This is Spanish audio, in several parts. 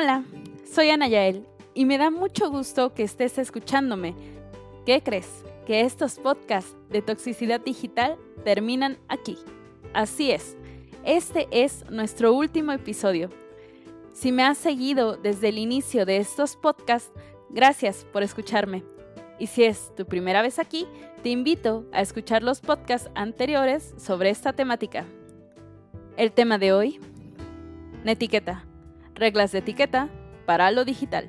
Hola, soy Ana Yael y me da mucho gusto que estés escuchándome. ¿Qué crees? Que estos podcasts de toxicidad digital terminan aquí. Así es, este es nuestro último episodio. Si me has seguido desde el inicio de estos podcasts, gracias por escucharme. Y si es tu primera vez aquí, te invito a escuchar los podcasts anteriores sobre esta temática. El tema de hoy, etiqueta, reglas de etiqueta para lo digital.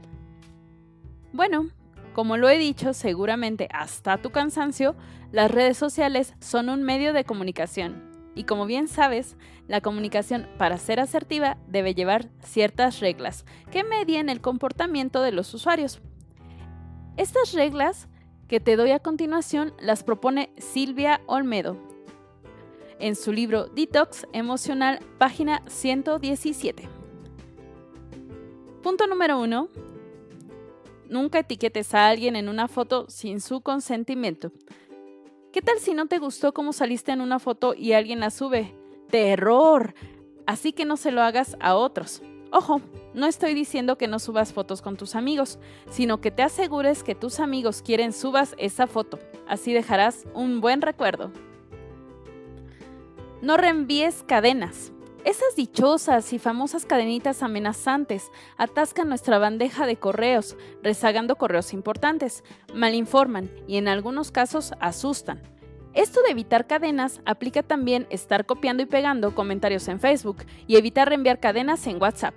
Bueno, como lo he dicho seguramente hasta tu cansancio, las redes sociales son un medio de comunicación. Y como bien sabes, la comunicación para ser asertiva debe llevar ciertas reglas que medien el comportamiento de los usuarios. Estas reglas que te doy a continuación las propone Silvia Olmedo en su libro Detox Emocional, página 117. Punto número 1. Nunca etiquetes a alguien en una foto sin su consentimiento. ¿Qué tal si no te gustó cómo saliste en una foto y alguien la sube? ¡Terror! Así que no se lo hagas a otros. Ojo, no estoy diciendo que no subas fotos con tus amigos, sino que te asegures que tus amigos quieren subas esa foto. Así dejarás un buen recuerdo. No reenvíes cadenas. Esas dichosas y famosas cadenitas amenazantes atascan nuestra bandeja de correos, rezagando correos importantes, malinforman y en algunos casos asustan. Esto de evitar cadenas aplica también estar copiando y pegando comentarios en Facebook y evitar reenviar cadenas en WhatsApp.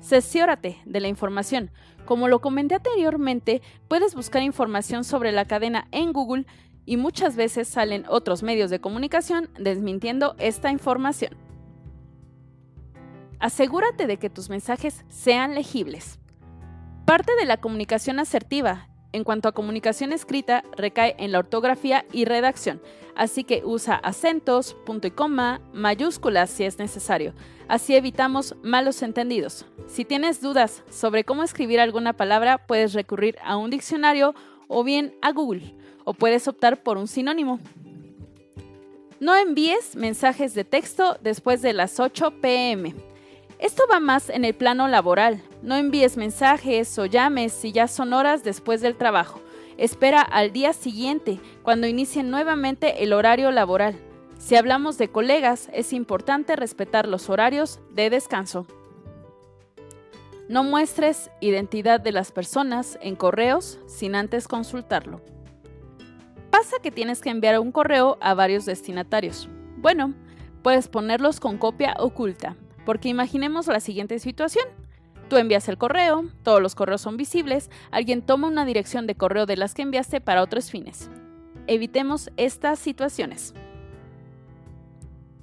Cesiórate de la información. Como lo comenté anteriormente, puedes buscar información sobre la cadena en Google y muchas veces salen otros medios de comunicación desmintiendo esta información. Asegúrate de que tus mensajes sean legibles. Parte de la comunicación asertiva en cuanto a comunicación escrita, recae en la ortografía y redacción, así que usa acentos, punto y coma, mayúsculas si es necesario. Así evitamos malos entendidos. Si tienes dudas sobre cómo escribir alguna palabra, puedes recurrir a un diccionario o bien a Google, o puedes optar por un sinónimo. No envíes mensajes de texto después de las 8 pm. Esto va más en el plano laboral. No envíes mensajes o llames si ya son horas después del trabajo. Espera al día siguiente, cuando inicie nuevamente el horario laboral. Si hablamos de colegas, es importante respetar los horarios de descanso. No muestres identidad de las personas en correos sin antes consultarlo. Pasa que tienes que enviar un correo a varios destinatarios. Bueno, puedes ponerlos con copia oculta. Porque imaginemos la siguiente situación. Tú envías el correo, todos los correos son visibles, alguien toma una dirección de correo de las que enviaste para otros fines. Evitemos estas situaciones.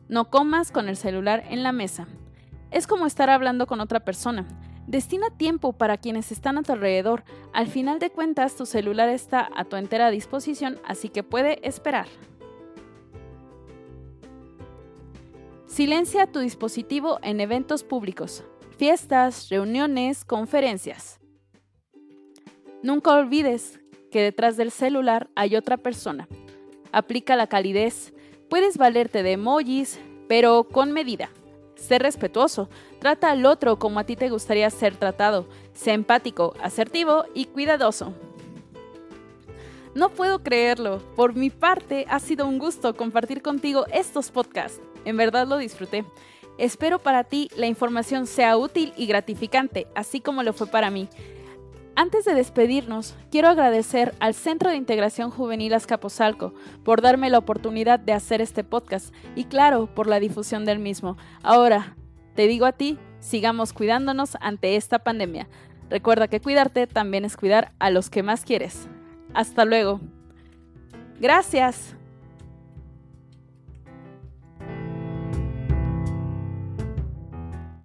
No comas con el celular en la mesa. Es como estar hablando con otra persona. Destina tiempo para quienes están a tu alrededor. Al final de cuentas, tu celular está a tu entera disposición, así que puede esperar. Silencia tu dispositivo en eventos públicos, fiestas, reuniones, conferencias. Nunca olvides que detrás del celular hay otra persona. Aplica la calidez. Puedes valerte de emojis, pero con medida. Sé respetuoso. Trata al otro como a ti te gustaría ser tratado. Sé empático, asertivo y cuidadoso. No puedo creerlo. Por mi parte, ha sido un gusto compartir contigo estos podcasts. En verdad lo disfruté. Espero para ti la información sea útil y gratificante, así como lo fue para mí. Antes de despedirnos, quiero agradecer al Centro de Integración Juvenil Azcapotzalco por darme la oportunidad de hacer este podcast y claro, por la difusión del mismo. Ahora, te digo a ti, sigamos cuidándonos ante esta pandemia. Recuerda que cuidarte también es cuidar a los que más quieres. Hasta luego. Gracias.